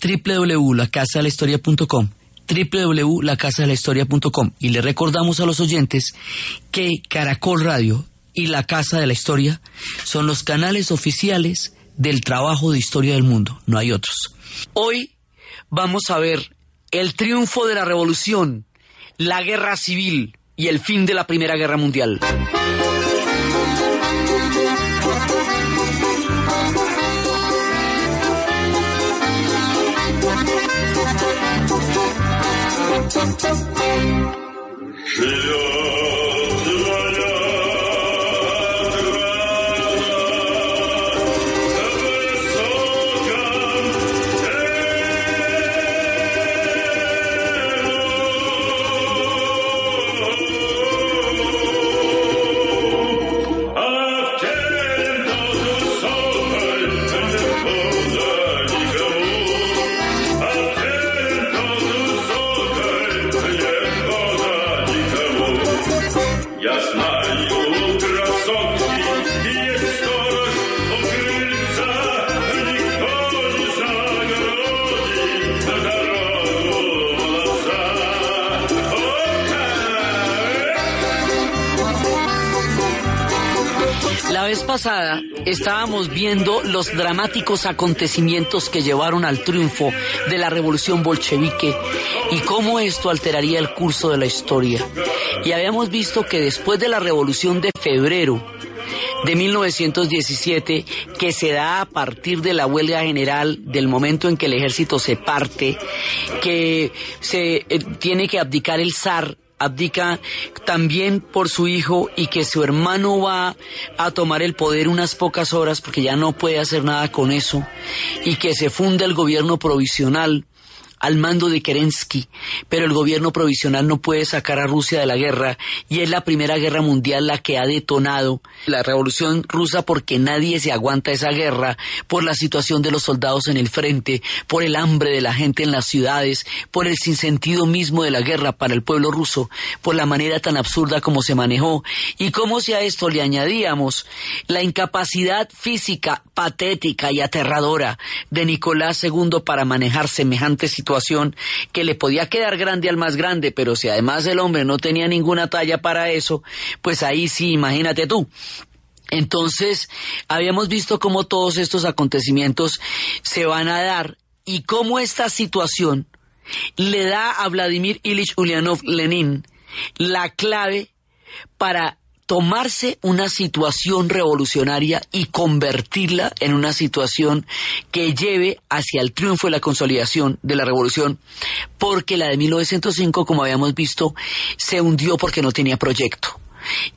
www.lacasadelahistoria.com www.lacasadelahistoria.com y le recordamos a los oyentes que Caracol Radio y La Casa de la Historia son los canales oficiales del trabajo de historia del mundo, no hay otros. Hoy vamos a ver el triunfo de la revolución, la guerra civil y el fin de la Primera Guerra Mundial. J'ai un La vez pasada estábamos viendo los dramáticos acontecimientos que llevaron al triunfo de la revolución bolchevique y cómo esto alteraría el curso de la historia. Y habíamos visto que después de la revolución de febrero de 1917, que se da a partir de la huelga general, del momento en que el ejército se parte, que se eh, tiene que abdicar el zar abdica también por su hijo y que su hermano va a tomar el poder unas pocas horas porque ya no puede hacer nada con eso y que se funda el gobierno provisional al mando de Kerensky, pero el gobierno provisional no puede sacar a Rusia de la guerra y es la Primera Guerra Mundial la que ha detonado la revolución rusa porque nadie se aguanta esa guerra por la situación de los soldados en el frente, por el hambre de la gente en las ciudades, por el sinsentido mismo de la guerra para el pueblo ruso, por la manera tan absurda como se manejó y cómo si a esto le añadíamos la incapacidad física patética y aterradora de Nicolás II para manejar semejante situación que le podía quedar grande al más grande, pero si además el hombre no tenía ninguna talla para eso, pues ahí sí, imagínate tú. Entonces, habíamos visto cómo todos estos acontecimientos se van a dar y cómo esta situación le da a Vladimir Ilich Ulyanov Lenin la clave para tomarse una situación revolucionaria y convertirla en una situación que lleve hacia el triunfo y la consolidación de la revolución, porque la de 1905, como habíamos visto, se hundió porque no tenía proyecto.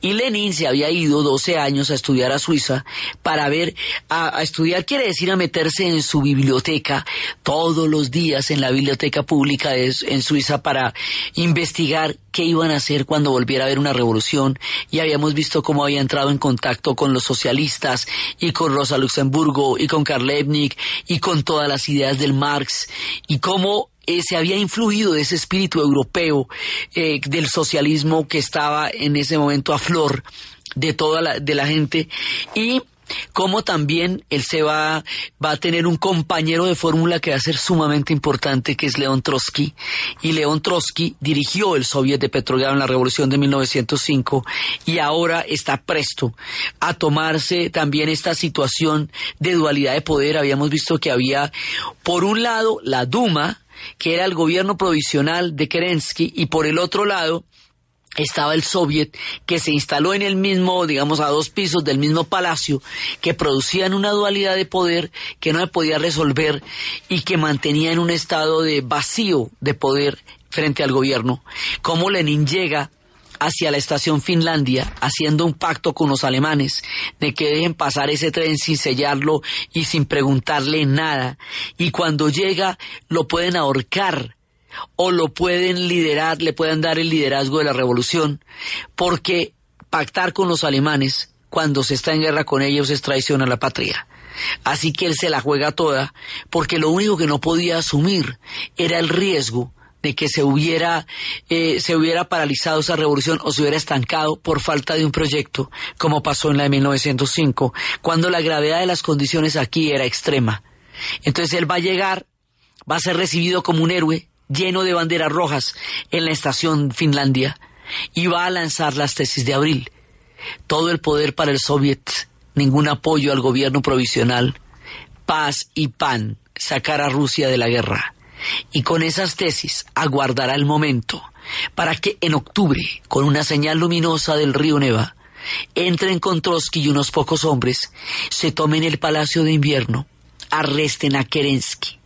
Y Lenin se había ido 12 años a estudiar a Suiza para ver, a, estudiar quiere decir a meterse en su biblioteca todos los días en la biblioteca pública de, en Suiza para investigar qué iban a hacer cuando volviera a haber una revolución. Y habíamos visto cómo había entrado en contacto con los socialistas y con Rosa Luxemburgo y con Karl Liebknecht y con todas las ideas del Marx y cómo eh, se había influido de ese espíritu europeo eh, del socialismo que estaba en ese momento a flor de toda la, de la gente y como también él se va, va a tener un compañero de fórmula que va a ser sumamente importante, que es León Trotsky. Y León Trotsky dirigió el Soviet de Petrogrado en la Revolución de 1905 y ahora está presto a tomarse también esta situación de dualidad de poder. Habíamos visto que había, por un lado, la Duma, que era el gobierno provisional de Kerensky, y por el otro lado estaba el Soviet, que se instaló en el mismo, digamos, a dos pisos del mismo palacio, que producían una dualidad de poder que no se podía resolver y que mantenía en un estado de vacío de poder frente al gobierno. Cómo Lenin llega hacia la estación Finlandia, haciendo un pacto con los alemanes de que dejen pasar ese tren sin sellarlo y sin preguntarle nada. Y cuando llega, lo pueden ahorcar o lo pueden liderar, le pueden dar el liderazgo de la revolución, porque pactar con los alemanes cuando se está en guerra con ellos es traición a la patria. Así que él se la juega toda, porque lo único que no podía asumir era el riesgo de que se hubiera, eh, se hubiera paralizado esa revolución o se hubiera estancado por falta de un proyecto, como pasó en la de 1905, cuando la gravedad de las condiciones aquí era extrema. Entonces él va a llegar, va a ser recibido como un héroe, lleno de banderas rojas, en la estación Finlandia, y va a lanzar las tesis de abril. Todo el poder para el soviet, ningún apoyo al gobierno provisional, paz y pan, sacar a Rusia de la guerra y con esas tesis aguardará el momento para que en octubre, con una señal luminosa del río Neva, entren con Trotsky y unos pocos hombres, se tomen el palacio de invierno, arresten a Kerensky,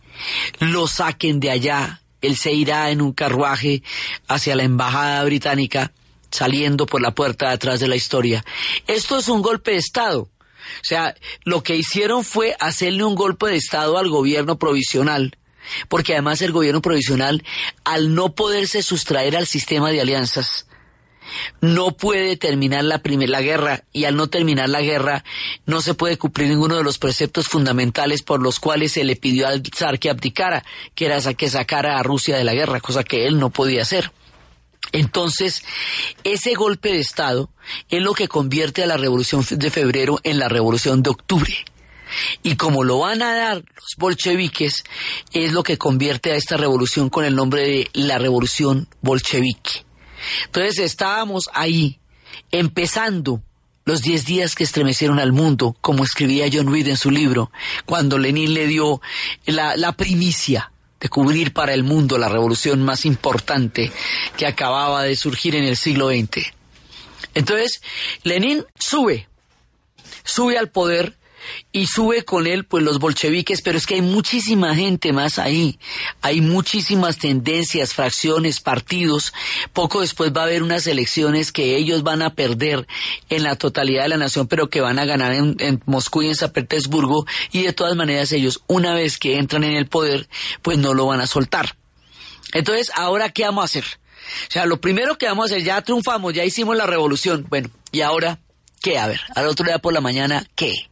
lo saquen de allá, él se irá en un carruaje hacia la embajada británica, saliendo por la puerta de atrás de la historia. Esto es un golpe de Estado. O sea, lo que hicieron fue hacerle un golpe de Estado al gobierno provisional porque además el gobierno provisional, al no poderse sustraer al sistema de alianzas, no puede terminar la primera guerra y al no terminar la guerra no se puede cumplir ninguno de los preceptos fundamentales por los cuales se le pidió al zar que abdicara, que era que sacara a Rusia de la guerra, cosa que él no podía hacer. Entonces, ese golpe de Estado es lo que convierte a la Revolución de Febrero en la Revolución de Octubre. Y como lo van a dar los bolcheviques, es lo que convierte a esta revolución con el nombre de la revolución bolchevique. Entonces estábamos ahí, empezando los diez días que estremecieron al mundo, como escribía John Reed en su libro, cuando Lenin le dio la, la primicia de cubrir para el mundo la revolución más importante que acababa de surgir en el siglo XX. Entonces, Lenin sube, sube al poder y sube con él pues los bolcheviques, pero es que hay muchísima gente más ahí, hay muchísimas tendencias, fracciones, partidos, poco después va a haber unas elecciones que ellos van a perder en la totalidad de la nación, pero que van a ganar en, en Moscú y en San Petersburgo, y de todas maneras ellos, una vez que entran en el poder, pues no lo van a soltar. Entonces, ¿ahora qué vamos a hacer? O sea, lo primero que vamos a hacer, ya triunfamos, ya hicimos la revolución, bueno, ¿y ahora qué? A ver, al otro día por la mañana, ¿qué?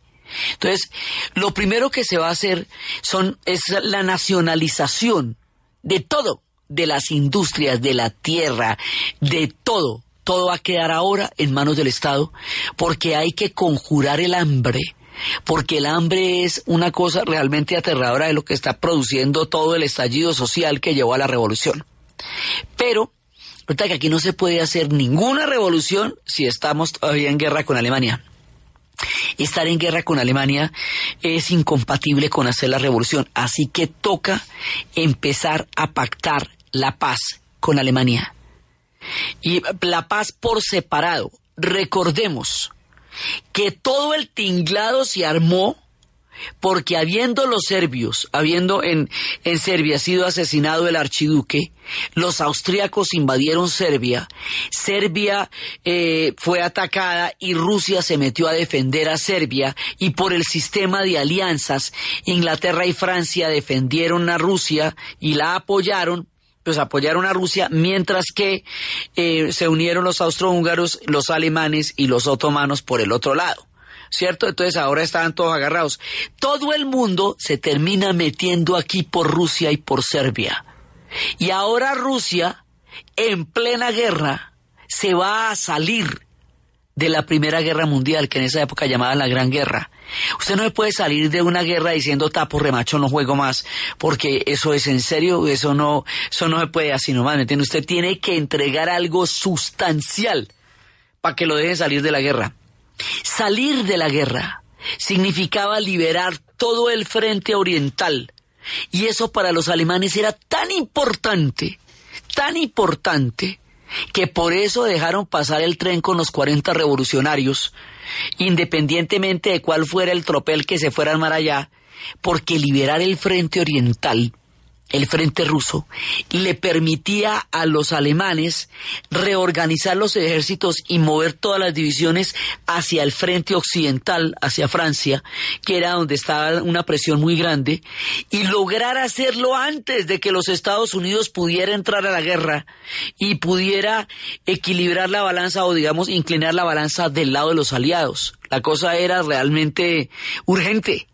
Entonces, lo primero que se va a hacer son, es la nacionalización de todo, de las industrias, de la tierra, de todo. Todo va a quedar ahora en manos del Estado porque hay que conjurar el hambre porque el hambre es una cosa realmente aterradora de lo que está produciendo todo el estallido social que llevó a la revolución. Pero, ahorita que aquí no se puede hacer ninguna revolución si estamos todavía en guerra con Alemania estar en guerra con Alemania es incompatible con hacer la revolución. Así que toca empezar a pactar la paz con Alemania. Y la paz por separado. Recordemos que todo el tinglado se armó porque habiendo los serbios, habiendo en, en Serbia sido asesinado el archiduque, los austríacos invadieron Serbia, Serbia eh, fue atacada y Rusia se metió a defender a Serbia y por el sistema de alianzas, Inglaterra y Francia defendieron a Rusia y la apoyaron, pues apoyaron a Rusia, mientras que eh, se unieron los austrohúngaros, los alemanes y los otomanos por el otro lado. ¿cierto? Entonces ahora estaban todos agarrados. Todo el mundo se termina metiendo aquí por Rusia y por Serbia. Y ahora Rusia, en plena guerra, se va a salir de la Primera Guerra Mundial, que en esa época llamaban la Gran Guerra. Usted no puede salir de una guerra diciendo tapo, remacho, no juego más, porque eso es en serio, eso no, eso no se puede así nomás, ¿me entiende? Usted tiene que entregar algo sustancial para que lo dejen salir de la guerra. Salir de la guerra significaba liberar todo el frente oriental. Y eso para los alemanes era tan importante, tan importante, que por eso dejaron pasar el tren con los 40 revolucionarios, independientemente de cuál fuera el tropel que se fuera a allá, porque liberar el frente oriental el frente ruso, le permitía a los alemanes reorganizar los ejércitos y mover todas las divisiones hacia el frente occidental, hacia Francia, que era donde estaba una presión muy grande, y lograr hacerlo antes de que los Estados Unidos pudiera entrar a la guerra y pudiera equilibrar la balanza o digamos inclinar la balanza del lado de los aliados. La cosa era realmente urgente.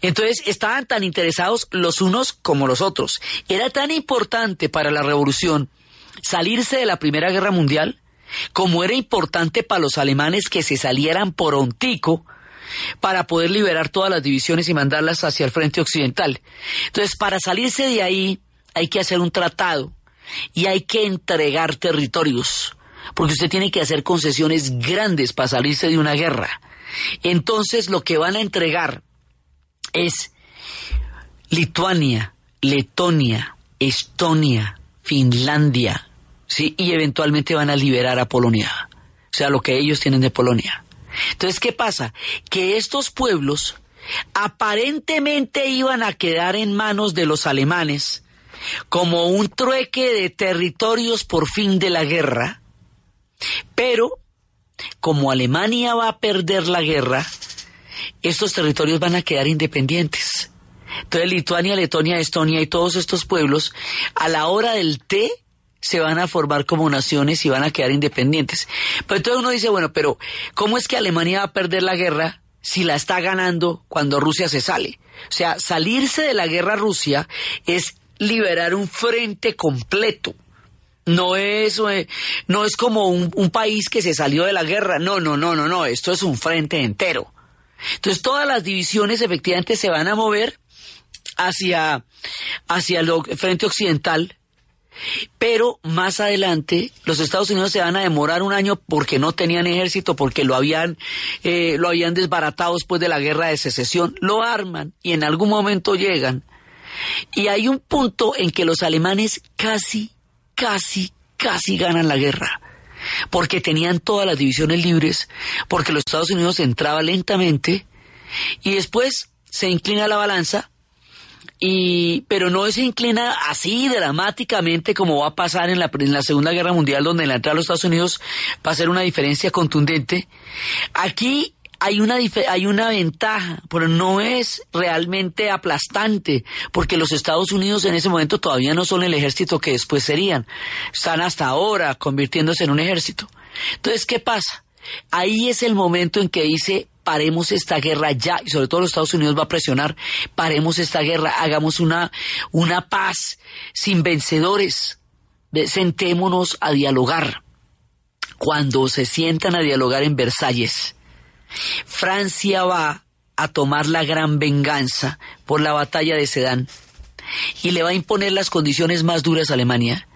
Entonces estaban tan interesados los unos como los otros. Era tan importante para la revolución salirse de la Primera Guerra Mundial como era importante para los alemanes que se salieran por ontico para poder liberar todas las divisiones y mandarlas hacia el frente occidental. Entonces, para salirse de ahí hay que hacer un tratado y hay que entregar territorios, porque usted tiene que hacer concesiones grandes para salirse de una guerra. Entonces, lo que van a entregar es Lituania, Letonia, Estonia, Finlandia, ¿sí? Y eventualmente van a liberar a Polonia, o sea, lo que ellos tienen de Polonia. Entonces, ¿qué pasa? Que estos pueblos aparentemente iban a quedar en manos de los alemanes como un trueque de territorios por fin de la guerra, pero como Alemania va a perder la guerra, estos territorios van a quedar independientes. Entonces Lituania, Letonia, Estonia y todos estos pueblos, a la hora del té, se van a formar como naciones y van a quedar independientes. Pero entonces uno dice, bueno, pero ¿cómo es que Alemania va a perder la guerra si la está ganando cuando Rusia se sale? O sea, salirse de la guerra Rusia es liberar un frente completo. No es, eh, no es como un, un país que se salió de la guerra. No, no, no, no, no. Esto es un frente entero. Entonces todas las divisiones efectivamente se van a mover hacia, hacia el frente occidental, pero más adelante los Estados Unidos se van a demorar un año porque no tenían ejército, porque lo habían, eh, lo habían desbaratado después de la guerra de secesión, lo arman y en algún momento llegan. Y hay un punto en que los alemanes casi, casi, casi ganan la guerra porque tenían todas las divisiones libres, porque los Estados Unidos entraba lentamente y después se inclina la balanza y pero no se inclina así dramáticamente como va a pasar en la, en la Segunda Guerra Mundial donde la entrada de los Estados Unidos va a ser una diferencia contundente. Aquí hay una, hay una ventaja, pero no es realmente aplastante, porque los Estados Unidos en ese momento todavía no son el ejército que después serían. Están hasta ahora convirtiéndose en un ejército. Entonces, ¿qué pasa? Ahí es el momento en que dice, paremos esta guerra ya, y sobre todo los Estados Unidos va a presionar, paremos esta guerra, hagamos una, una paz sin vencedores, sentémonos a dialogar. Cuando se sientan a dialogar en Versalles, Francia va a tomar la gran venganza por la batalla de Sedán y le va a imponer las condiciones más duras a Alemania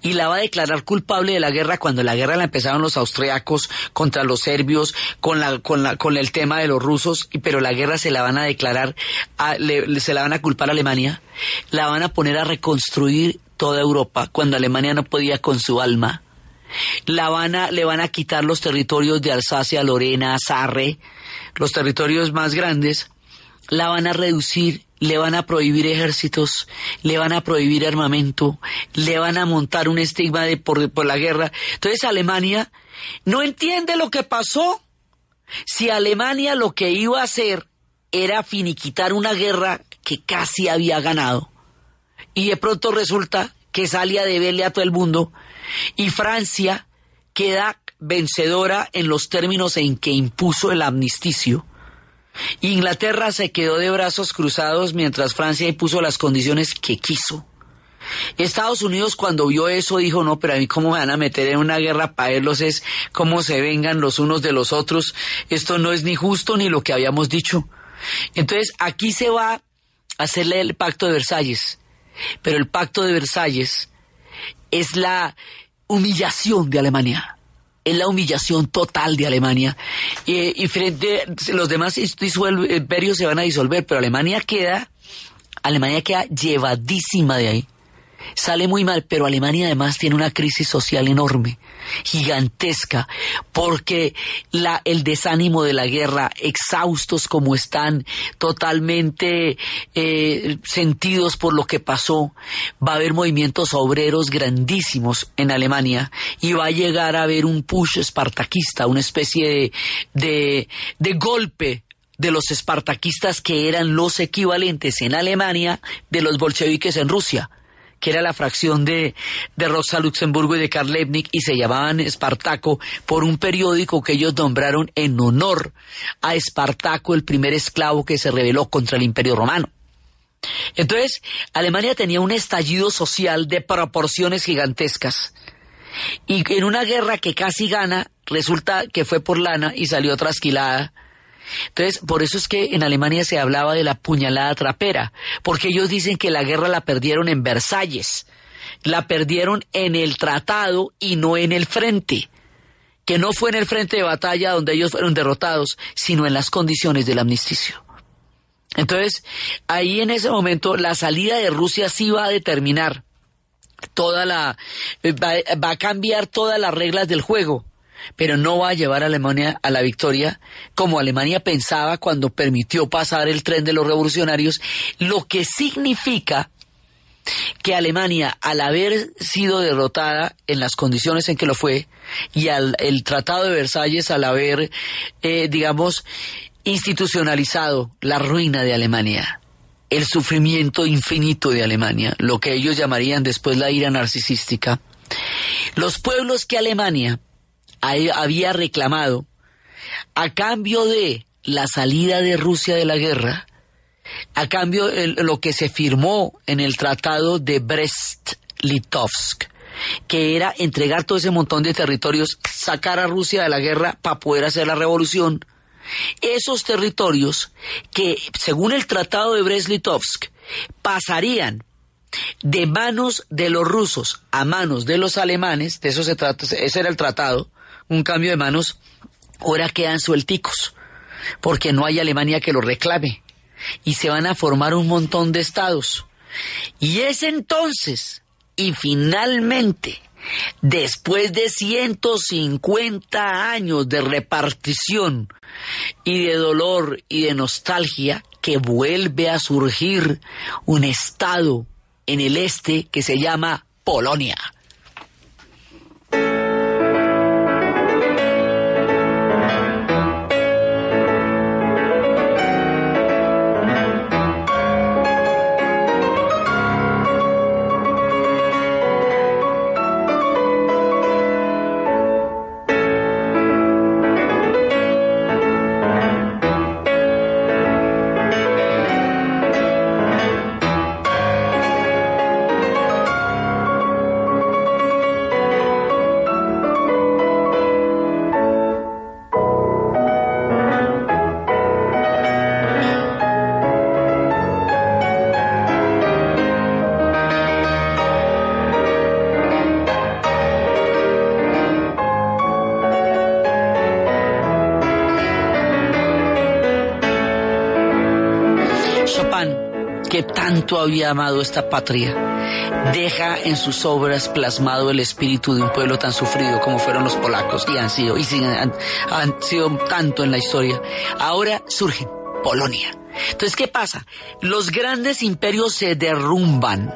y la va a declarar culpable de la guerra cuando la guerra la empezaron los austriacos contra los serbios con la con la con el tema de los rusos y pero la guerra se la van a declarar se la van a culpar a Alemania la van a poner a reconstruir toda Europa cuando Alemania no podía con su alma la van a, le van a quitar los territorios de Alsacia, Lorena, Sarre, los territorios más grandes, la van a reducir, le van a prohibir ejércitos, le van a prohibir armamento, le van a montar un estigma de, por, por la guerra. Entonces Alemania no entiende lo que pasó. Si Alemania lo que iba a hacer era finiquitar una guerra que casi había ganado, y de pronto resulta que salía de verle a todo el mundo y Francia queda vencedora en los términos en que impuso el amnisticio. Inglaterra se quedó de brazos cruzados mientras Francia impuso las condiciones que quiso. Estados Unidos cuando vio eso dijo, no, pero a mí cómo me van a meter en una guerra para verlos es cómo se vengan los unos de los otros. Esto no es ni justo ni lo que habíamos dicho. Entonces aquí se va a hacerle el pacto de Versalles. Pero el pacto de Versalles es la humillación de Alemania. Es la humillación total de Alemania. y frente, los demás imperios se van a disolver, pero Alemania queda, Alemania queda llevadísima de ahí. Sale muy mal, pero Alemania además tiene una crisis social enorme gigantesca, porque el desánimo de la guerra, exhaustos como están, totalmente eh, sentidos por lo que pasó, va a haber movimientos obreros grandísimos en Alemania y va a llegar a haber un push espartaquista, una especie de golpe de los espartaquistas que eran los equivalentes en Alemania de los bolcheviques en Rusia que era la fracción de, de Rosa Luxemburgo y de Karl Lebnik, y se llamaban Espartaco por un periódico que ellos nombraron en honor a Espartaco, el primer esclavo que se rebeló contra el Imperio Romano. Entonces, Alemania tenía un estallido social de proporciones gigantescas. Y en una guerra que casi gana, resulta que fue por lana y salió trasquilada entonces, por eso es que en Alemania se hablaba de la puñalada trapera, porque ellos dicen que la guerra la perdieron en Versalles, la perdieron en el tratado y no en el frente, que no fue en el frente de batalla donde ellos fueron derrotados, sino en las condiciones del amnisticio. Entonces, ahí en ese momento la salida de Rusia sí va a determinar toda la va, va a cambiar todas las reglas del juego pero no va a llevar a Alemania a la victoria como Alemania pensaba cuando permitió pasar el tren de los revolucionarios, lo que significa que Alemania, al haber sido derrotada en las condiciones en que lo fue, y al el Tratado de Versalles, al haber, eh, digamos, institucionalizado la ruina de Alemania, el sufrimiento infinito de Alemania, lo que ellos llamarían después la ira narcisística, los pueblos que Alemania había reclamado a cambio de la salida de Rusia de la guerra, a cambio de lo que se firmó en el Tratado de Brest-Litovsk, que era entregar todo ese montón de territorios, sacar a Rusia de la guerra para poder hacer la revolución. Esos territorios que, según el Tratado de Brest-Litovsk, pasarían de manos de los rusos a manos de los alemanes, de eso se trata, ese era el tratado, un cambio de manos, ahora quedan suelticos, porque no hay Alemania que lo reclame, y se van a formar un montón de estados. Y es entonces, y finalmente, después de 150 años de repartición y de dolor y de nostalgia, que vuelve a surgir un estado en el este que se llama Polonia. Había amado esta patria, deja en sus obras plasmado el espíritu de un pueblo tan sufrido como fueron los polacos y han sido, y han, han sido tanto en la historia. Ahora surgen Polonia. Entonces, ¿qué pasa? Los grandes imperios se derrumban.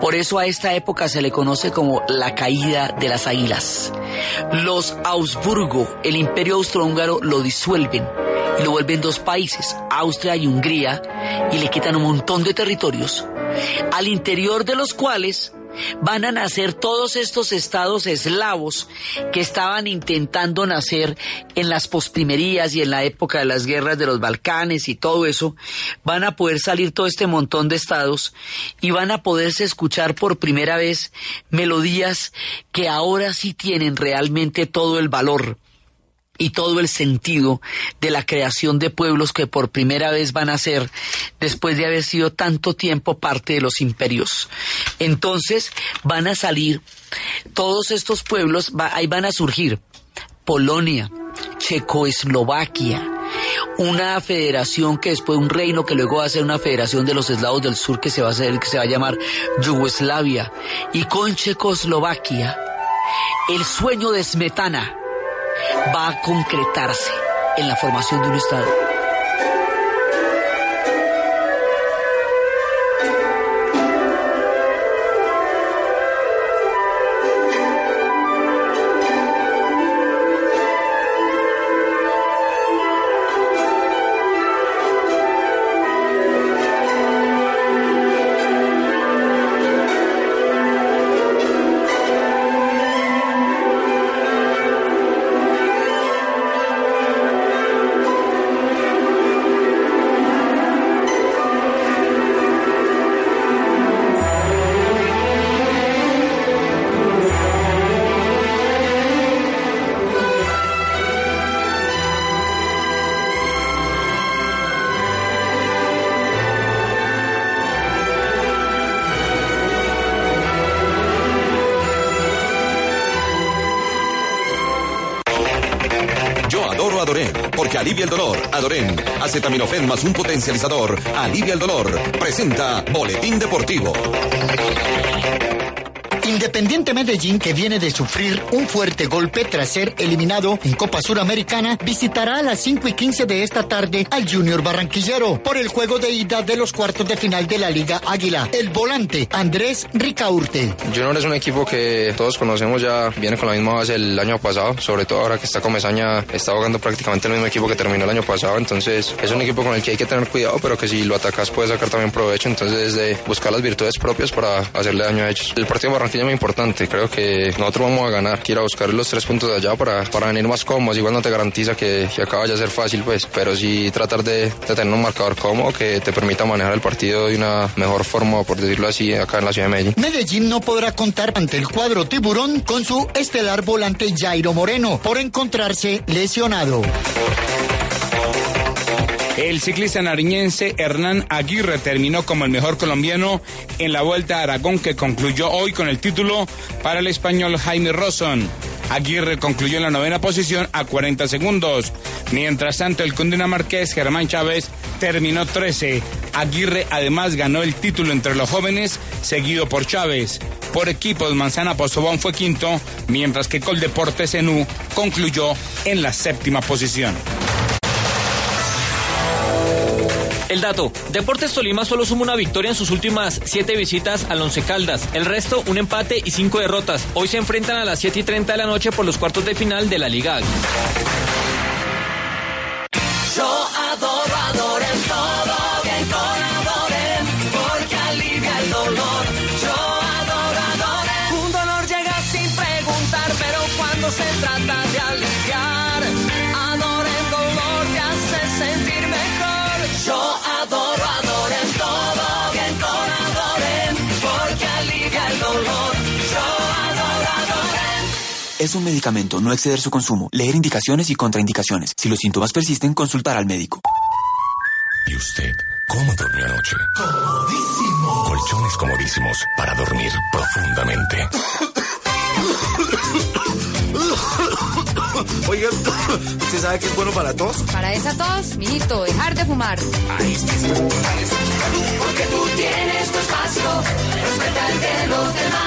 Por eso a esta época se le conoce como la caída de las águilas. Los Augsburgo, el imperio austrohúngaro, lo disuelven y lo vuelven dos países, Austria y Hungría, y le quitan un montón de territorios, al interior de los cuales van a nacer todos estos estados eslavos que estaban intentando nacer en las posprimerías y en la época de las guerras de los Balcanes y todo eso, van a poder salir todo este montón de estados y van a poderse escuchar por primera vez melodías que ahora sí tienen realmente todo el valor y todo el sentido de la creación de pueblos que por primera vez van a ser después de haber sido tanto tiempo parte de los imperios. Entonces van a salir todos estos pueblos, ahí van a surgir Polonia, Checoslovaquia, una federación que después un reino que luego va a ser una federación de los eslavos del sur que se va a hacer que se va a llamar Yugoslavia y con Checoslovaquia el sueño de Smetana va a concretarse en la formación de un Estado. Dolor. Adoren, acetaminofén más un potencializador. Alivia el dolor. Presenta Boletín Deportivo. Independiente Medellín, que viene de sufrir un fuerte golpe tras ser eliminado en Copa Suramericana, visitará a las 5 y 15 de esta tarde al Junior Barranquillero por el juego de ida de los cuartos de final de la Liga Águila. El volante Andrés Ricaurte. Junior es un equipo que todos conocemos ya, viene con la misma base el año pasado, sobre todo ahora que está Comesaña, está jugando prácticamente el mismo equipo que terminó el año pasado, entonces es un equipo con el que hay que tener cuidado, pero que si lo atacas puede sacar también provecho, entonces de buscar las virtudes propias para hacerle daño a ellos. El partido muy importante. Creo que nosotros vamos a ganar. Quiero buscar los tres puntos de allá para, para venir más cómodos. Igual no te garantiza que, que acaba de ser fácil, pues, pero sí tratar de, tener un marcador cómodo que te permita manejar el partido de una mejor forma, por decirlo así, acá en la ciudad de Medellín. Medellín no podrá contar ante el cuadro tiburón con su estelar volante Jairo Moreno por encontrarse lesionado. El ciclista nariñense Hernán Aguirre terminó como el mejor colombiano en la Vuelta a Aragón que concluyó hoy con el título para el español Jaime Rosson. Aguirre concluyó en la novena posición a 40 segundos. Mientras tanto, el cundinamarqués Germán Chávez terminó 13. Aguirre además ganó el título entre los jóvenes, seguido por Chávez. Por equipos, Manzana Postobón fue quinto, mientras que Coldeportes Enú concluyó en la séptima posición. El dato, Deportes Tolima solo suma una victoria en sus últimas siete visitas al Once Caldas. El resto, un empate y cinco derrotas. Hoy se enfrentan a las 7 y 30 de la noche por los cuartos de final de la Liga. Es un medicamento, no exceder su consumo. Leer indicaciones y contraindicaciones. Si los síntomas persisten, consultar al médico. ¿Y usted cómo durmió anoche? Comodísimo. Colchones comodísimos para dormir profundamente. Oiga, ¿usted sabe qué es bueno para tos? Para esa tos, mijito, dejar de fumar. Ahí está. Porque tú tienes tu espacio, respeta el de los demás.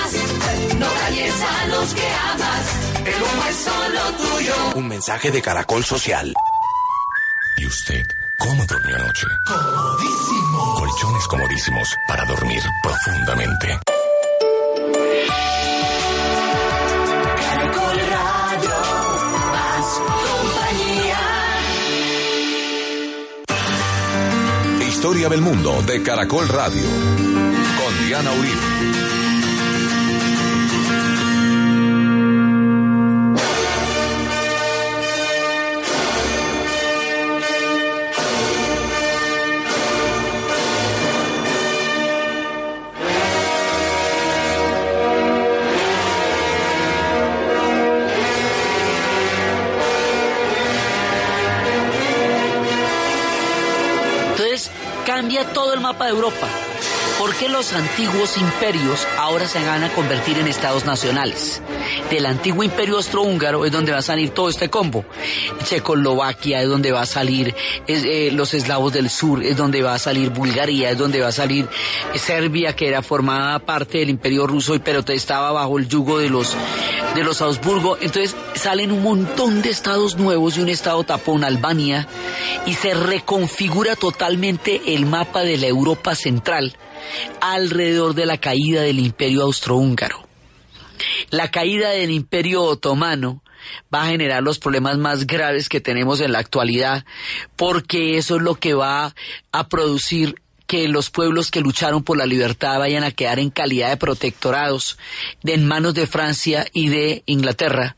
No dañes a los que amas, el humo es solo tuyo. Un mensaje de Caracol Social. ¿Y usted cómo durmió anoche? Comodísimo. Colchones comodísimos para dormir profundamente. Caracol Radio, más compañía. Historia del mundo de Caracol Radio. Con Diana Uribe. Europa. ¿Por qué los antiguos imperios ahora se van a convertir en estados nacionales? Del antiguo imperio austrohúngaro es donde va a salir todo este combo. Checoslovaquia es donde va a salir eh, los eslavos del sur, es donde va a salir Bulgaria, es donde va a salir Serbia, que era formada parte del imperio ruso, pero estaba bajo el yugo de los de los Augsburgo. Entonces salen un montón de estados nuevos y un estado tapón, Albania, y se reconfigura totalmente el mapa de la Europa central alrededor de la caída del imperio austrohúngaro. La caída del imperio otomano va a generar los problemas más graves que tenemos en la actualidad, porque eso es lo que va a producir que los pueblos que lucharon por la libertad vayan a quedar en calidad de protectorados en manos de Francia y de Inglaterra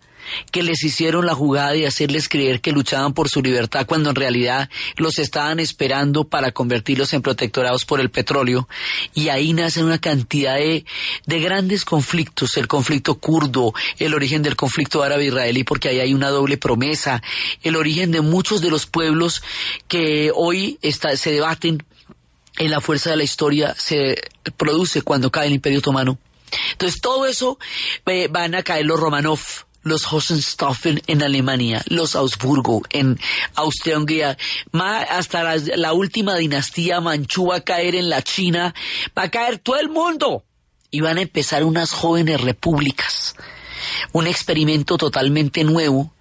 que les hicieron la jugada de hacerles creer que luchaban por su libertad cuando en realidad los estaban esperando para convertirlos en protectorados por el petróleo. Y ahí nace una cantidad de, de grandes conflictos, el conflicto kurdo, el origen del conflicto árabe-israelí, porque ahí hay una doble promesa, el origen de muchos de los pueblos que hoy se debaten en la fuerza de la historia, se produce cuando cae el Imperio Otomano. Entonces todo eso eh, van a caer los Romanov, los Hohenstaufen en Alemania, los Augsburgo en Austria-Hungría, hasta la, la, última dinastía manchú va a caer en la China, va a caer todo el mundo. Y van a empezar unas jóvenes repúblicas, un experimento totalmente nuevo,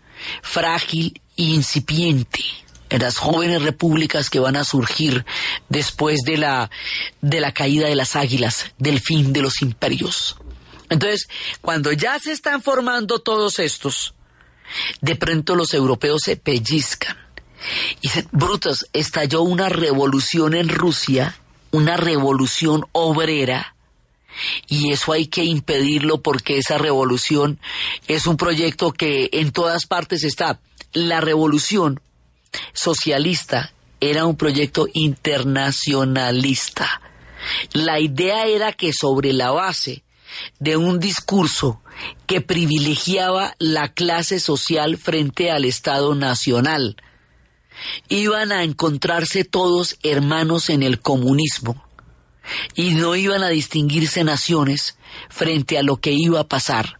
frágil e incipiente. en las jóvenes repúblicas que van a surgir después de la, de la caída de las águilas, del fin de los imperios. Entonces, cuando ya se están formando todos estos, de pronto los europeos se pellizcan y dicen, brutos, estalló una revolución en Rusia, una revolución obrera, y eso hay que impedirlo porque esa revolución es un proyecto que en todas partes está. La revolución socialista era un proyecto internacionalista. La idea era que sobre la base de un discurso que privilegiaba la clase social frente al Estado nacional. Iban a encontrarse todos hermanos en el comunismo y no iban a distinguirse naciones frente a lo que iba a pasar.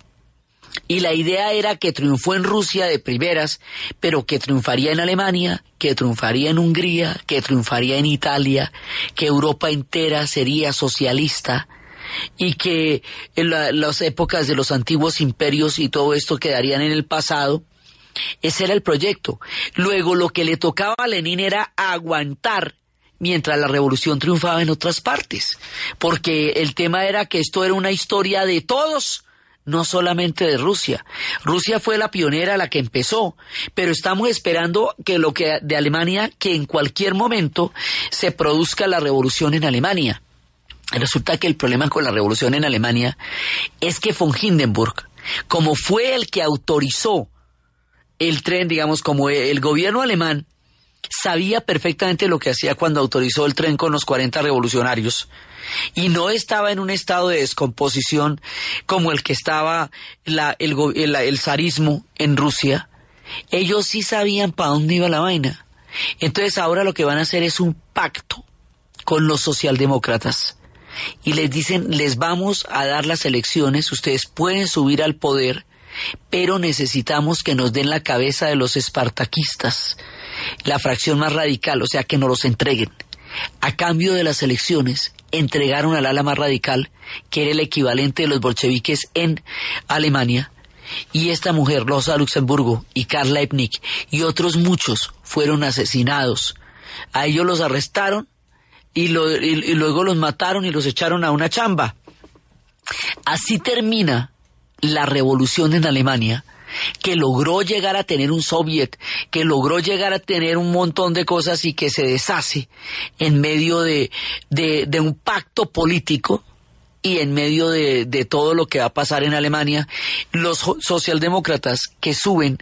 Y la idea era que triunfó en Rusia de primeras, pero que triunfaría en Alemania, que triunfaría en Hungría, que triunfaría en Italia, que Europa entera sería socialista, y que en las épocas de los antiguos imperios y todo esto quedarían en el pasado. Ese era el proyecto. Luego lo que le tocaba a Lenin era aguantar mientras la revolución triunfaba en otras partes, porque el tema era que esto era una historia de todos, no solamente de Rusia. Rusia fue la pionera, la que empezó, pero estamos esperando que lo que de Alemania, que en cualquier momento se produzca la revolución en Alemania. Resulta que el problema con la revolución en Alemania es que von Hindenburg, como fue el que autorizó el tren, digamos, como el gobierno alemán, sabía perfectamente lo que hacía cuando autorizó el tren con los 40 revolucionarios y no estaba en un estado de descomposición como el que estaba el, el zarismo en Rusia. Ellos sí sabían para dónde iba la vaina. Entonces ahora lo que van a hacer es un pacto con los socialdemócratas y les dicen, les vamos a dar las elecciones, ustedes pueden subir al poder, pero necesitamos que nos den la cabeza de los espartaquistas, la fracción más radical, o sea, que nos los entreguen. A cambio de las elecciones, entregaron al ala más radical, que era el equivalente de los bolcheviques en Alemania, y esta mujer, Rosa Luxemburgo y Karl Leibniz y otros muchos fueron asesinados. A ellos los arrestaron y, luego los mataron y los echaron a una chamba. Así termina la revolución en Alemania, que logró llegar a tener un soviet, que logró llegar a tener un montón de cosas y que se deshace en medio de, de, un pacto político y en medio de, todo lo que va a pasar en Alemania, los socialdemócratas que suben,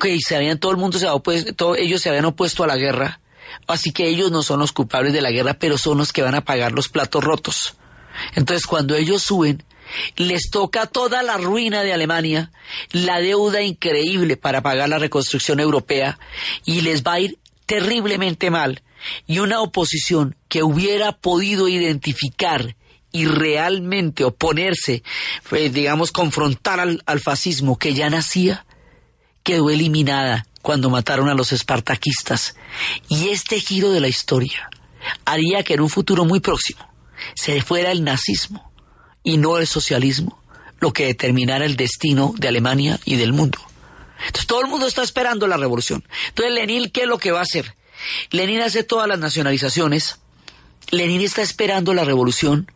que se habían, todo el mundo se había opuesto, ellos se habían opuesto a la guerra, Así que ellos no son los culpables de la guerra, pero son los que van a pagar los platos rotos. Entonces, cuando ellos suben, les toca toda la ruina de Alemania, la deuda increíble para pagar la reconstrucción europea, y les va a ir terriblemente mal. Y una oposición que hubiera podido identificar y realmente oponerse, pues, digamos, confrontar al, al fascismo que ya nacía, quedó eliminada cuando mataron a los espartaquistas. Y este giro de la historia haría que en un futuro muy próximo se fuera el nazismo y no el socialismo, lo que determinara el destino de Alemania y del mundo. Entonces todo el mundo está esperando la revolución. Entonces Lenin, ¿qué es lo que va a hacer? Lenin hace todas las nacionalizaciones. Lenin está esperando la revolución.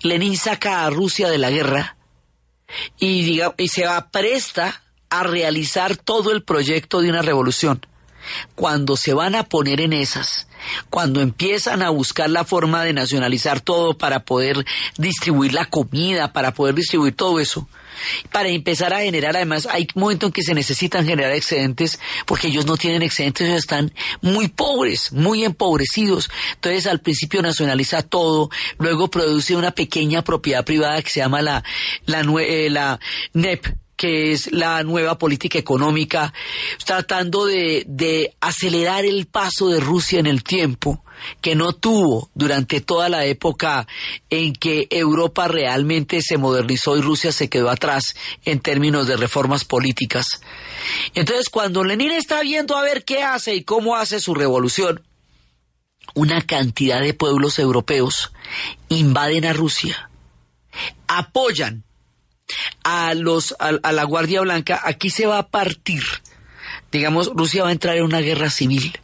Lenin saca a Rusia de la guerra y, diga, y se va presta a realizar todo el proyecto de una revolución. Cuando se van a poner en esas, cuando empiezan a buscar la forma de nacionalizar todo para poder distribuir la comida, para poder distribuir todo eso, para empezar a generar, además, hay momentos en que se necesitan generar excedentes porque ellos no tienen excedentes, ellos están muy pobres, muy empobrecidos. Entonces, al principio nacionaliza todo, luego produce una pequeña propiedad privada que se llama la, la, eh, NEP, que es la nueva política económica, tratando de, de, acelerar el paso de Rusia en el tiempo que no tuvo durante toda la época en que Europa realmente se modernizó y Rusia se quedó atrás en términos de reformas políticas. Entonces, cuando Lenin está viendo a ver qué hace y cómo hace su revolución, una cantidad de pueblos europeos invaden a Rusia, apoyan a los a, la Guardia Blanca, aquí se va a partir. Digamos, Rusia va a entrar en una guerra civil.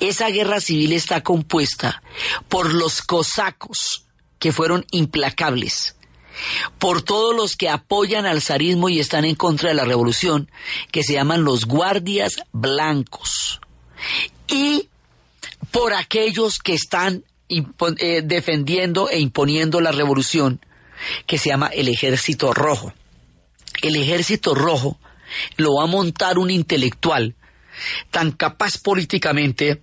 Esa guerra civil está compuesta por los cosacos, que fueron implacables, por todos los que apoyan al zarismo y están en contra de la revolución, que se llaman los guardias blancos, y por aquellos que están eh, defendiendo e imponiendo la revolución, que se llama el Ejército Rojo. El Ejército Rojo lo va a montar un intelectual tan capaz políticamente,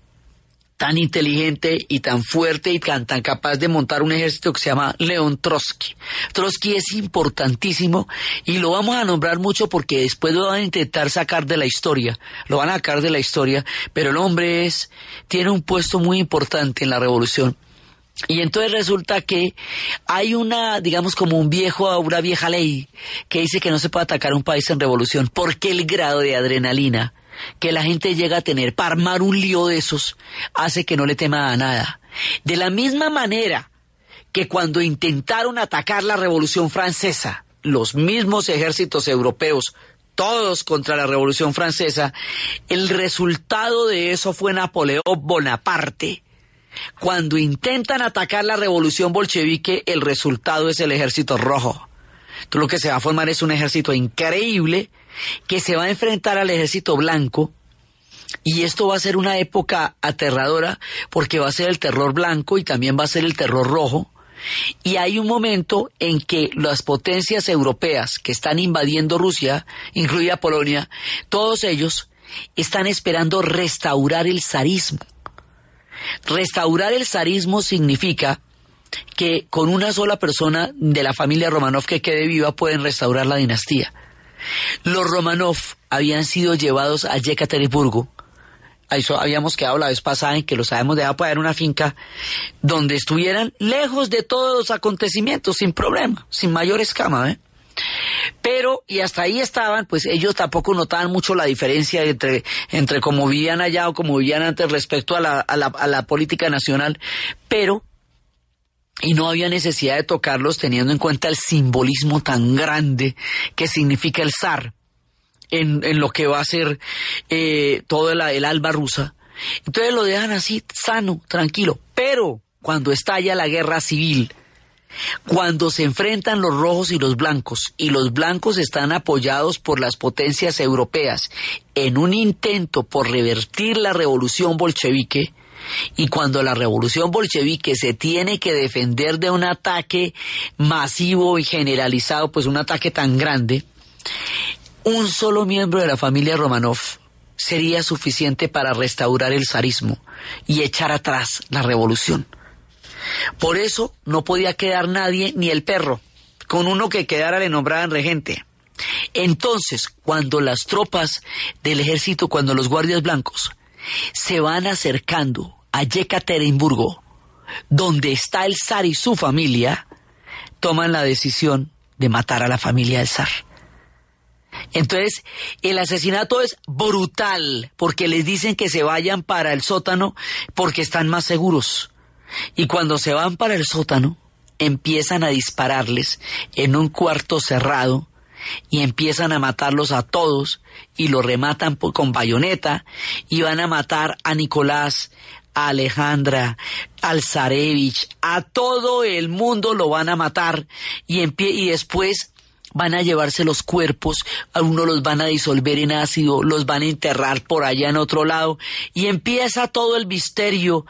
tan inteligente y tan fuerte y tan, tan capaz de montar un ejército que se llama León Trotsky. Trotsky es importantísimo y lo vamos a nombrar mucho porque después lo van a intentar sacar de la historia, lo van a sacar de la historia, pero el hombre es, tiene un puesto muy importante en la revolución y entonces resulta que hay una, digamos, como un viejo, una vieja ley que dice que no se puede atacar un país en revolución porque el grado de adrenalina que la gente llega a tener para armar un lío de esos hace que no le tema a nada. De la misma manera que cuando intentaron atacar la revolución francesa, los mismos ejércitos europeos, todos contra la revolución francesa, el resultado de eso fue Napoleón Bonaparte cuando intentan atacar la revolución bolchevique, el resultado es el ejército rojo. Entonces lo que se va a formar es un ejército increíble que se va a enfrentar al ejército blanco y esto va a ser una época aterradora porque va a ser el terror blanco y también va a ser el terror rojo. Y hay un momento en que las potencias europeas que están invadiendo Rusia, incluida Polonia, todos ellos están esperando restaurar el zarismo. Restaurar el zarismo significa que con una sola persona de la familia Romanov que quede viva pueden restaurar la dinastía. Los Romanov habían sido llevados a Yekaterinburgo. Habíamos quedado la vez pasada en que los habíamos dejado para una finca donde estuvieran lejos de todos los acontecimientos, sin problema, sin mayor escama. ¿eh? Pero, y hasta ahí estaban, pues ellos tampoco notaban mucho la diferencia entre, entre cómo vivían allá o cómo vivían antes respecto a la, a la, a la política nacional, pero y no había necesidad de tocarlos teniendo en cuenta el simbolismo tan grande que significa el zar en, en lo que va a ser eh, todo el, el alba rusa. Entonces lo dejan así, sano, tranquilo. Pero cuando estalla la guerra civil, cuando se enfrentan los rojos y los blancos, y los blancos están apoyados por las potencias europeas en un intento por revertir la revolución bolchevique, y cuando la revolución bolchevique se tiene que defender de un ataque masivo y generalizado, pues un ataque tan grande, un solo miembro de la familia Romanov sería suficiente para restaurar el zarismo y echar atrás la revolución. Por eso no podía quedar nadie, ni el perro. Con uno que quedara le nombraban regente. Entonces, cuando las tropas del ejército, cuando los guardias blancos se van acercando a Yekaterinburgo, donde está el zar y su familia, toman la decisión de matar a la familia del zar. Entonces, el asesinato es brutal, porque les dicen que se vayan para el sótano porque están más seguros. Y cuando se van para el sótano, empiezan a dispararles en un cuarto cerrado y empiezan a matarlos a todos y lo rematan con bayoneta y van a matar a Nicolás, a Alejandra, al Zarevich, a todo el mundo lo van a matar y, y después van a llevarse los cuerpos, a uno los van a disolver en ácido, los van a enterrar por allá en otro lado y empieza todo el misterio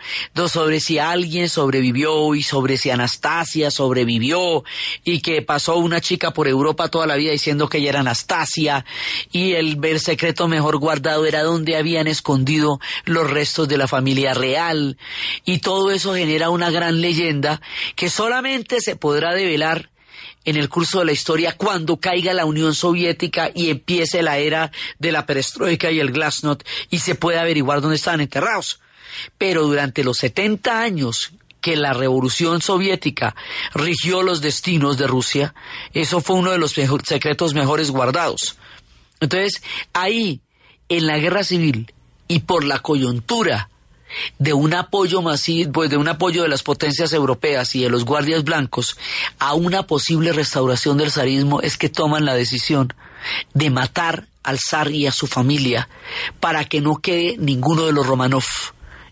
sobre si alguien sobrevivió y sobre si Anastasia sobrevivió y que pasó una chica por Europa toda la vida diciendo que ella era Anastasia y el, el secreto mejor guardado era donde habían escondido los restos de la familia real. Y todo eso genera una gran leyenda que solamente se podrá develar en el curso de la historia cuando caiga la Unión Soviética y empiece la era de la perestroika y el glasnost y se puede averiguar dónde estaban enterrados. Pero durante los 70 años que la revolución soviética rigió los destinos de Rusia, eso fue uno de los secretos mejores guardados. Entonces, ahí, en la guerra civil y por la coyuntura de un apoyo masivo, pues de un apoyo de las potencias europeas y de los guardias blancos a una posible restauración del zarismo es que toman la decisión de matar al zar y a su familia para que no quede ninguno de los Romanov.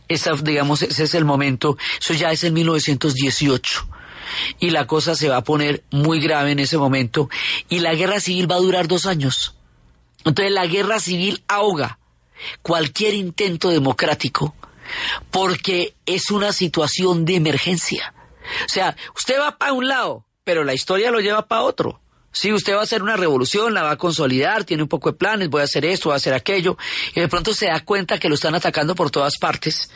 Esa, digamos, ese es el momento, eso ya es en 1918 y la cosa se va a poner muy grave en ese momento y la guerra civil va a durar dos años. Entonces la guerra civil ahoga cualquier intento democrático porque es una situación de emergencia. O sea, usted va para un lado, pero la historia lo lleva para otro. Sí, usted va a hacer una revolución, la va a consolidar, tiene un poco de planes, voy a hacer esto, voy a hacer aquello, y de pronto se da cuenta que lo están atacando por todas partes.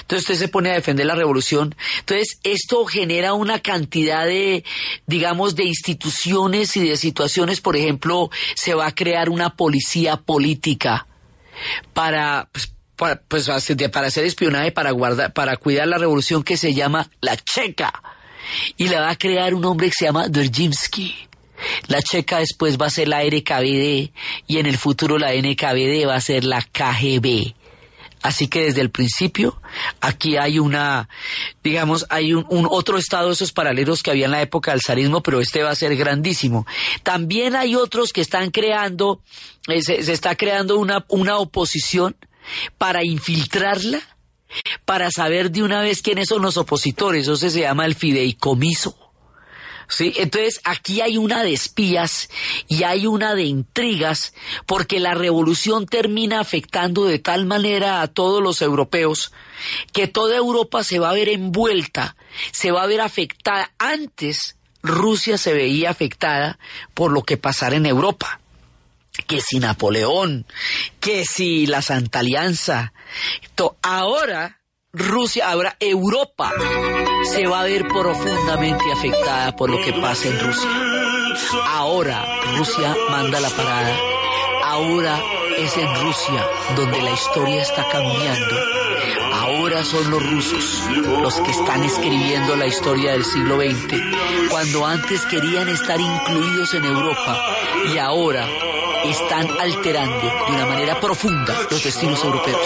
Entonces usted se pone a defender la revolución. Entonces esto genera una cantidad de, digamos, de instituciones y de situaciones. Por ejemplo, se va a crear una policía política para, pues, pues, para hacer espionaje, para guardar, para cuidar la revolución que se llama la Checa. Y la va a crear un hombre que se llama Dzerzhinsky. La Checa después va a ser la NKVD y en el futuro la NKVD va a ser la KGB. Así que desde el principio aquí hay una, digamos, hay un, un otro estado de esos paralelos que había en la época del zarismo, pero este va a ser grandísimo. También hay otros que están creando, eh, se, se está creando una, una oposición para infiltrarla, para saber de una vez quiénes son los opositores. Eso se llama el fideicomiso. ¿sí? Entonces aquí hay una de espías y hay una de intrigas porque la revolución termina afectando de tal manera a todos los europeos que toda Europa se va a ver envuelta, se va a ver afectada. Antes Rusia se veía afectada por lo que pasara en Europa que si Napoleón, que si la Santa Alianza. To- Ahora Rusia, ahora Europa se va a ver profundamente afectada por lo que pasa en Rusia. Ahora Rusia manda la parada. Ahora es en Rusia donde la historia está cambiando. Ahora son los rusos los que están escribiendo la historia del siglo XX, cuando antes querían estar incluidos en Europa y ahora están alterando de una manera profunda los destinos europeos.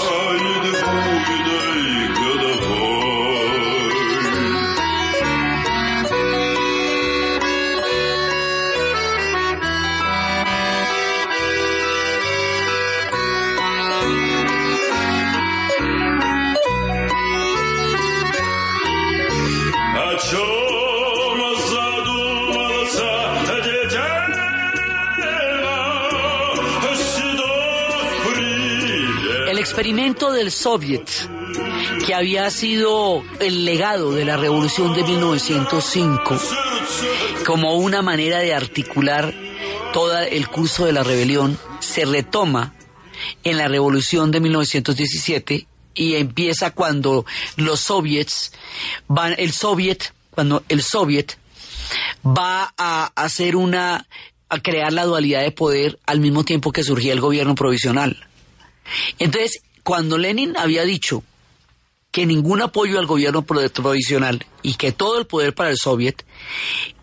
Del Soviet, que había sido el legado de la revolución de 1905, como una manera de articular todo el curso de la rebelión, se retoma en la revolución de 1917 y empieza cuando los soviets van, el soviet, cuando el soviet va a hacer una, a crear la dualidad de poder al mismo tiempo que surgía el gobierno provisional. Entonces, cuando Lenin había dicho que ningún apoyo al gobierno pro- provisional y que todo el poder para el soviet,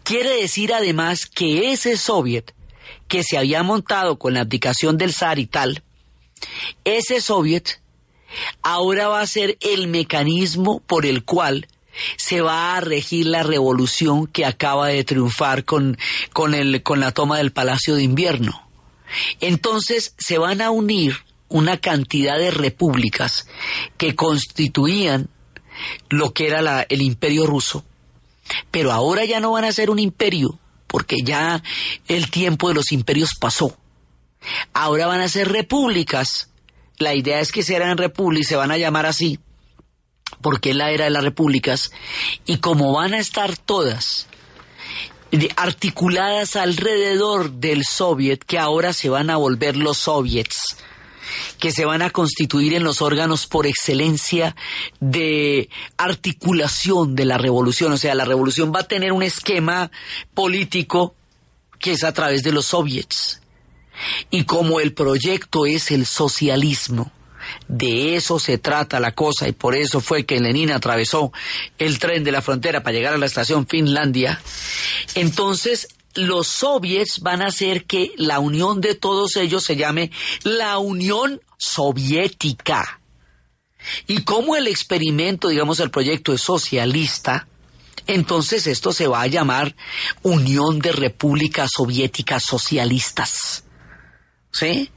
quiere decir además que ese soviet que se había montado con la abdicación del zar y tal, ese soviet ahora va a ser el mecanismo por el cual se va a regir la revolución que acaba de triunfar con, con, el, con la toma del Palacio de Invierno. Entonces se van a unir una cantidad de repúblicas que constituían lo que era el imperio ruso, pero ahora ya no van a ser un imperio, porque ya el tiempo de los imperios pasó. Ahora van a ser repúblicas. La idea es que serán repúblicas, se van a llamar así, porque es la era de las repúblicas, y como van a estar todas articuladas alrededor del soviet, que ahora se van a volver los soviets, que se van a constituir en los órganos por excelencia de articulación de la revolución. O sea, la revolución va a tener un esquema político que es a través de los soviets. Y como el proyecto es el socialismo, de eso se trata la cosa y por eso fue que Lenin atravesó el tren de la frontera para llegar a la estación Finlandia. Entonces, los soviets van a hacer que la unión de todos ellos se llame la Unión Soviética. Y como el experimento, digamos, el proyecto es socialista, entonces esto se va a llamar Unión de Repúblicas Soviéticas Socialistas. ¿Sí?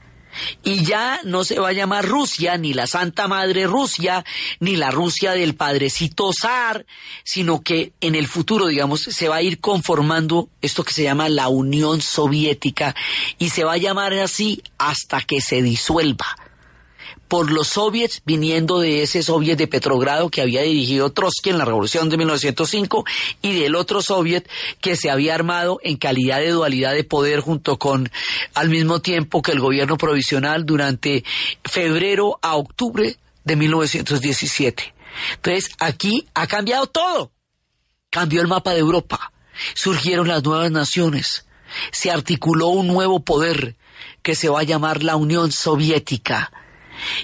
Y ya no se va a llamar Rusia, ni la Santa Madre Rusia, ni la Rusia del Padrecito Zar, sino que en el futuro, digamos, se va a ir conformando esto que se llama la Unión Soviética y se va a llamar así hasta que se disuelva por los soviets viniendo de ese soviet de Petrogrado que había dirigido Trotsky en la revolución de 1905 y del otro soviet que se había armado en calidad de dualidad de poder junto con al mismo tiempo que el gobierno provisional durante febrero a octubre de 1917. Entonces aquí ha cambiado todo. Cambió el mapa de Europa, surgieron las nuevas naciones, se articuló un nuevo poder que se va a llamar la Unión Soviética.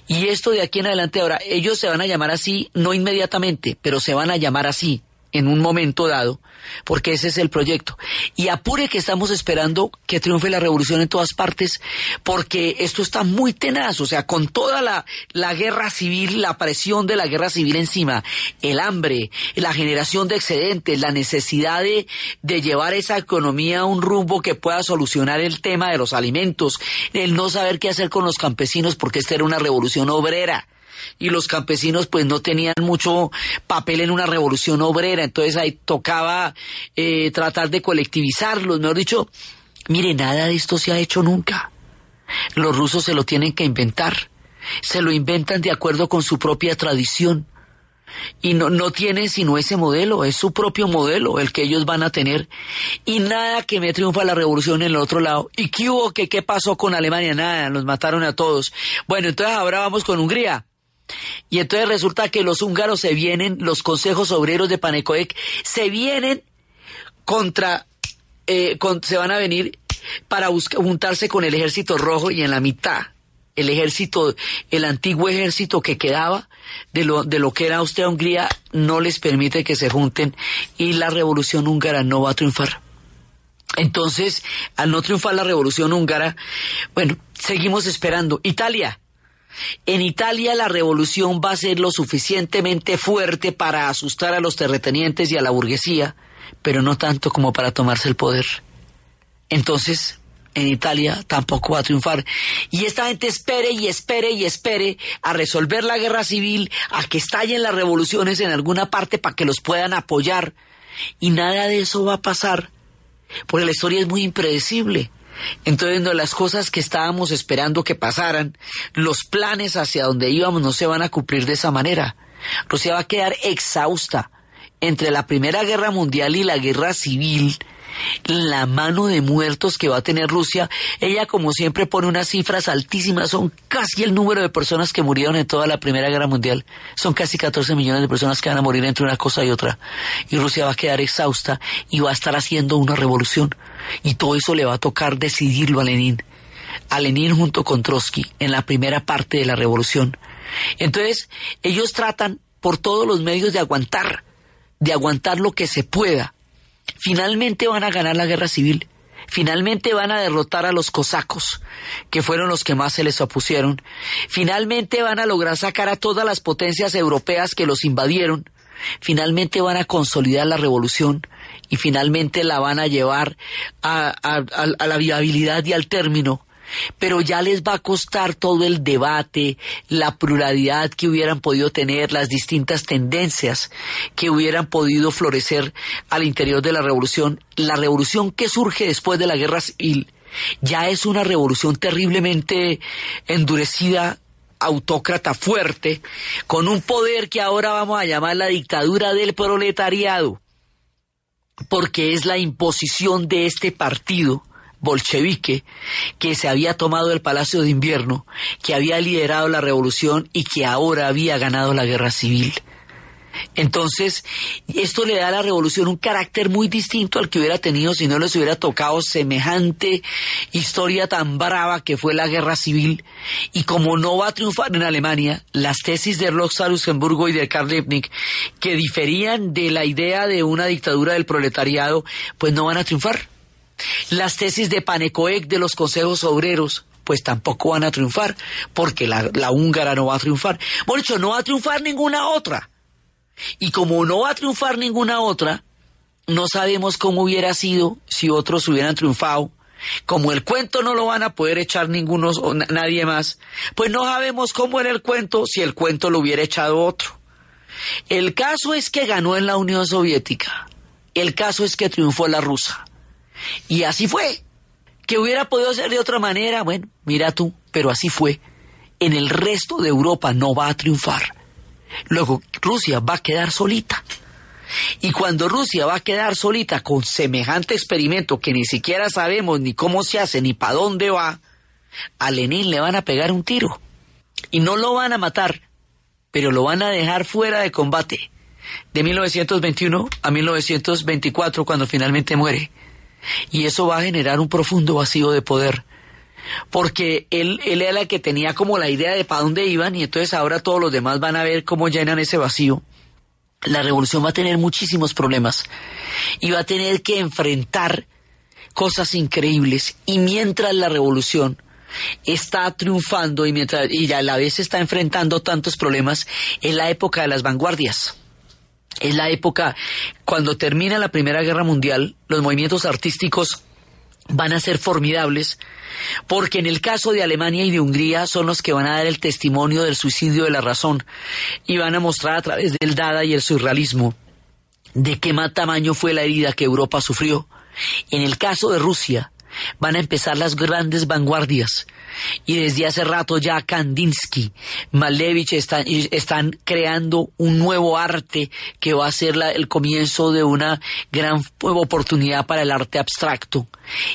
Y esto de aquí en adelante ahora, ellos se van a llamar así, no inmediatamente, pero se van a llamar así en un momento dado, porque ese es el proyecto. Y apure que estamos esperando que triunfe la revolución en todas partes, porque esto está muy tenaz, o sea, con toda la, la guerra civil, la presión de la guerra civil encima, el hambre, la generación de excedentes, la necesidad de, de llevar esa economía a un rumbo que pueda solucionar el tema de los alimentos, el no saber qué hacer con los campesinos, porque esta era una revolución obrera y los campesinos pues no tenían mucho papel en una revolución obrera, entonces ahí tocaba eh, tratar de colectivizarlos, mejor dicho, mire, nada de esto se ha hecho nunca. Los rusos se lo tienen que inventar, se lo inventan de acuerdo con su propia tradición y no, no tienen sino ese modelo, es su propio modelo el que ellos van a tener y nada que me triunfa la revolución en el otro lado. ¿Y qué hubo? ¿Qué, qué pasó con Alemania? Nada, los mataron a todos. Bueno, entonces ahora vamos con Hungría. Y entonces resulta que los húngaros se vienen, los consejos obreros de Panecoec, se vienen contra, eh, se van a venir para buscar, juntarse con el ejército rojo y en la mitad el ejército, el antiguo ejército que quedaba de lo, de lo que era Austria-Hungría no les permite que se junten y la revolución húngara no va a triunfar. Entonces, al no triunfar la revolución húngara, bueno, seguimos esperando. Italia. En Italia la revolución va a ser lo suficientemente fuerte para asustar a los terratenientes y a la burguesía, pero no tanto como para tomarse el poder. Entonces, en Italia tampoco va a triunfar. Y esta gente espere y espere y espere a resolver la guerra civil, a que estallen las revoluciones en alguna parte para que los puedan apoyar. Y nada de eso va a pasar, porque la historia es muy impredecible. Entonces, las cosas que estábamos esperando que pasaran, los planes hacia donde íbamos no se van a cumplir de esa manera. Rusia va a quedar exhausta entre la Primera Guerra Mundial y la Guerra Civil. La mano de muertos que va a tener Rusia, ella como siempre pone unas cifras altísimas, son casi el número de personas que murieron en toda la Primera Guerra Mundial, son casi 14 millones de personas que van a morir entre una cosa y otra, y Rusia va a quedar exhausta y va a estar haciendo una revolución, y todo eso le va a tocar decidirlo a Lenin, a Lenin junto con Trotsky en la primera parte de la revolución. Entonces, ellos tratan por todos los medios de aguantar, de aguantar lo que se pueda. Finalmente van a ganar la guerra civil. Finalmente van a derrotar a los cosacos, que fueron los que más se les opusieron. Finalmente van a lograr sacar a todas las potencias europeas que los invadieron, finalmente van a consolidar la revolución y finalmente la van a llevar a, a- la viabilidad y al término. Pero ya les va a costar todo el debate, la pluralidad que hubieran podido tener, las distintas tendencias que hubieran podido florecer al interior de la revolución. La revolución que surge después de la guerra civil ya es una revolución terriblemente endurecida, autócrata fuerte, con un poder que ahora vamos a llamar la dictadura del proletariado, porque es la imposición de este partido bolchevique que se había tomado el Palacio de Invierno, que había liderado la revolución y que ahora había ganado la guerra civil. Entonces, esto le da a la revolución un carácter muy distinto al que hubiera tenido si no les hubiera tocado semejante historia tan brava que fue la guerra civil. Y como no va a triunfar en Alemania, las tesis de Rosa Luxemburgo y de Karl Liebknecht, que diferían de la idea de una dictadura del proletariado, pues no van a triunfar. Las tesis de Panecoec de los consejos obreros, pues tampoco van a triunfar, porque la, húngara no va a triunfar. Por no va a triunfar ninguna otra. Y como no va a triunfar ninguna otra, no sabemos cómo hubiera sido si otros hubieran triunfado. Como el cuento no lo van a poder echar ninguno o na- nadie más, pues no sabemos cómo era el cuento si el cuento lo hubiera echado otro. El caso es que ganó en la Unión Soviética. El caso es que triunfó la rusa. Y así fue. Que hubiera podido ser de otra manera, bueno, mira tú, pero así fue. En el resto de Europa no va a triunfar. Luego Rusia va a quedar solita. Y cuando Rusia va a quedar solita con semejante experimento que ni siquiera sabemos ni cómo se hace ni para dónde va, a Lenin le van a pegar un tiro. Y no lo van a matar, pero lo van a dejar fuera de combate. De 1921 a 1924, cuando finalmente muere. Y eso va a generar un profundo vacío de poder. Porque él, él era el que tenía como la idea de para dónde iban y entonces ahora todos los demás van a ver cómo llenan ese vacío. La revolución va a tener muchísimos problemas y va a tener que enfrentar cosas increíbles. Y mientras la revolución está triunfando y mientras y a la vez está enfrentando tantos problemas, es la época de las vanguardias. Es la época cuando termina la Primera Guerra Mundial, los movimientos artísticos van a ser formidables, porque en el caso de Alemania y de Hungría son los que van a dar el testimonio del suicidio de la razón y van a mostrar a través del Dada y el surrealismo de qué tamaño fue la herida que Europa sufrió. En el caso de Rusia, van a empezar las grandes vanguardias. Y desde hace rato ya Kandinsky, Malevich están, creando un nuevo arte que va a ser el comienzo de una gran oportunidad para el arte abstracto.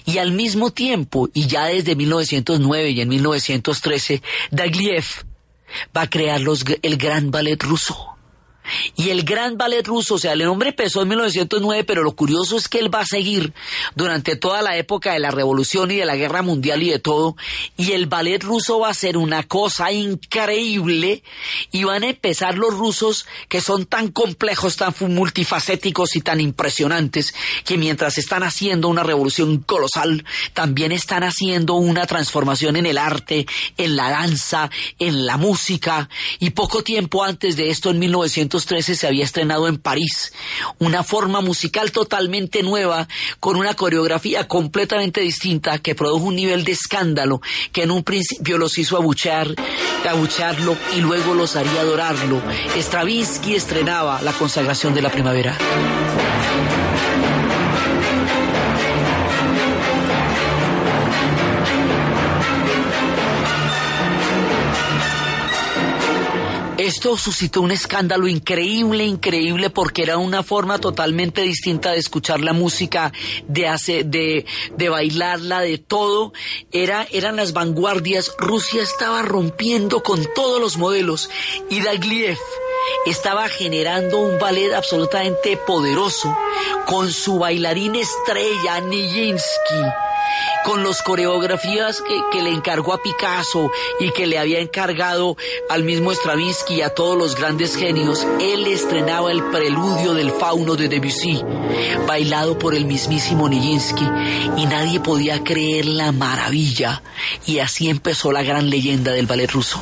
Y al mismo tiempo, y ya desde 1909 y en 1913, Dagliev va a crear el gran ballet ruso. Y el gran ballet ruso, o sea, el nombre empezó en 1909, pero lo curioso es que él va a seguir durante toda la época de la revolución y de la guerra mundial y de todo. Y el ballet ruso va a ser una cosa increíble y van a empezar los rusos que son tan complejos, tan multifacéticos y tan impresionantes que mientras están haciendo una revolución colosal, también están haciendo una transformación en el arte, en la danza, en la música. Y poco tiempo antes de esto, en 1913, se había estrenado en París una forma musical totalmente nueva, con una coreografía completamente distinta que produjo un nivel de escándalo que en un principio los hizo abuchear, abuchearlo y luego los haría adorarlo. Stravinsky estrenaba la consagración de la primavera. Esto suscitó un escándalo increíble, increíble, porque era una forma totalmente distinta de escuchar la música, de hacer, de, de bailarla, de todo. Era, eran las vanguardias. Rusia estaba rompiendo con todos los modelos. Y Dagliev estaba generando un ballet absolutamente poderoso con su bailarín estrella, Nijinsky con las coreografías que, que le encargó a Picasso y que le había encargado al mismo Stravinsky y a todos los grandes genios, él estrenaba el preludio del fauno de Debussy, bailado por el mismísimo Nijinsky, y nadie podía creer la maravilla. Y así empezó la gran leyenda del ballet ruso.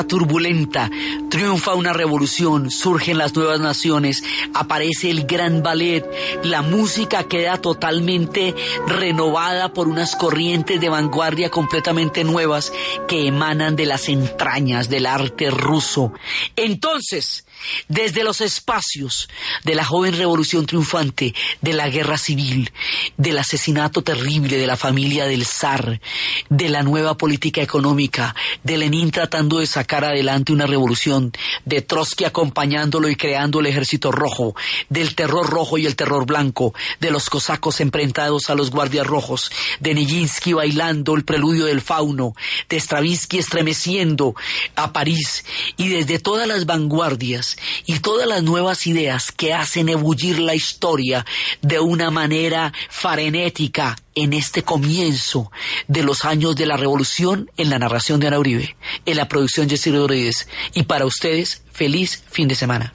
Turbulenta, triunfa una revolución, surgen las nuevas naciones, aparece el gran ballet, la música queda totalmente renovada por unas corrientes de vanguardia completamente nuevas que emanan de las entrañas del arte ruso. Entonces, desde los espacios de la joven revolución triunfante, de la guerra civil, del asesinato terrible de la familia del zar, de la nueva política económica, de Lenin tratando de sacar adelante una revolución, de Trotsky acompañándolo y creando el ejército rojo, del terror rojo y el terror blanco, de los cosacos enfrentados a los guardias rojos, de Nijinsky bailando el preludio del fauno, de Stravinsky estremeciendo a París y desde todas las vanguardias y todas las nuevas ideas que hacen ebullir la historia de una manera frenética en este comienzo de los años de la revolución en la narración de Ana Uribe, en la producción Jessy Rodríguez. Y para ustedes, feliz fin de semana.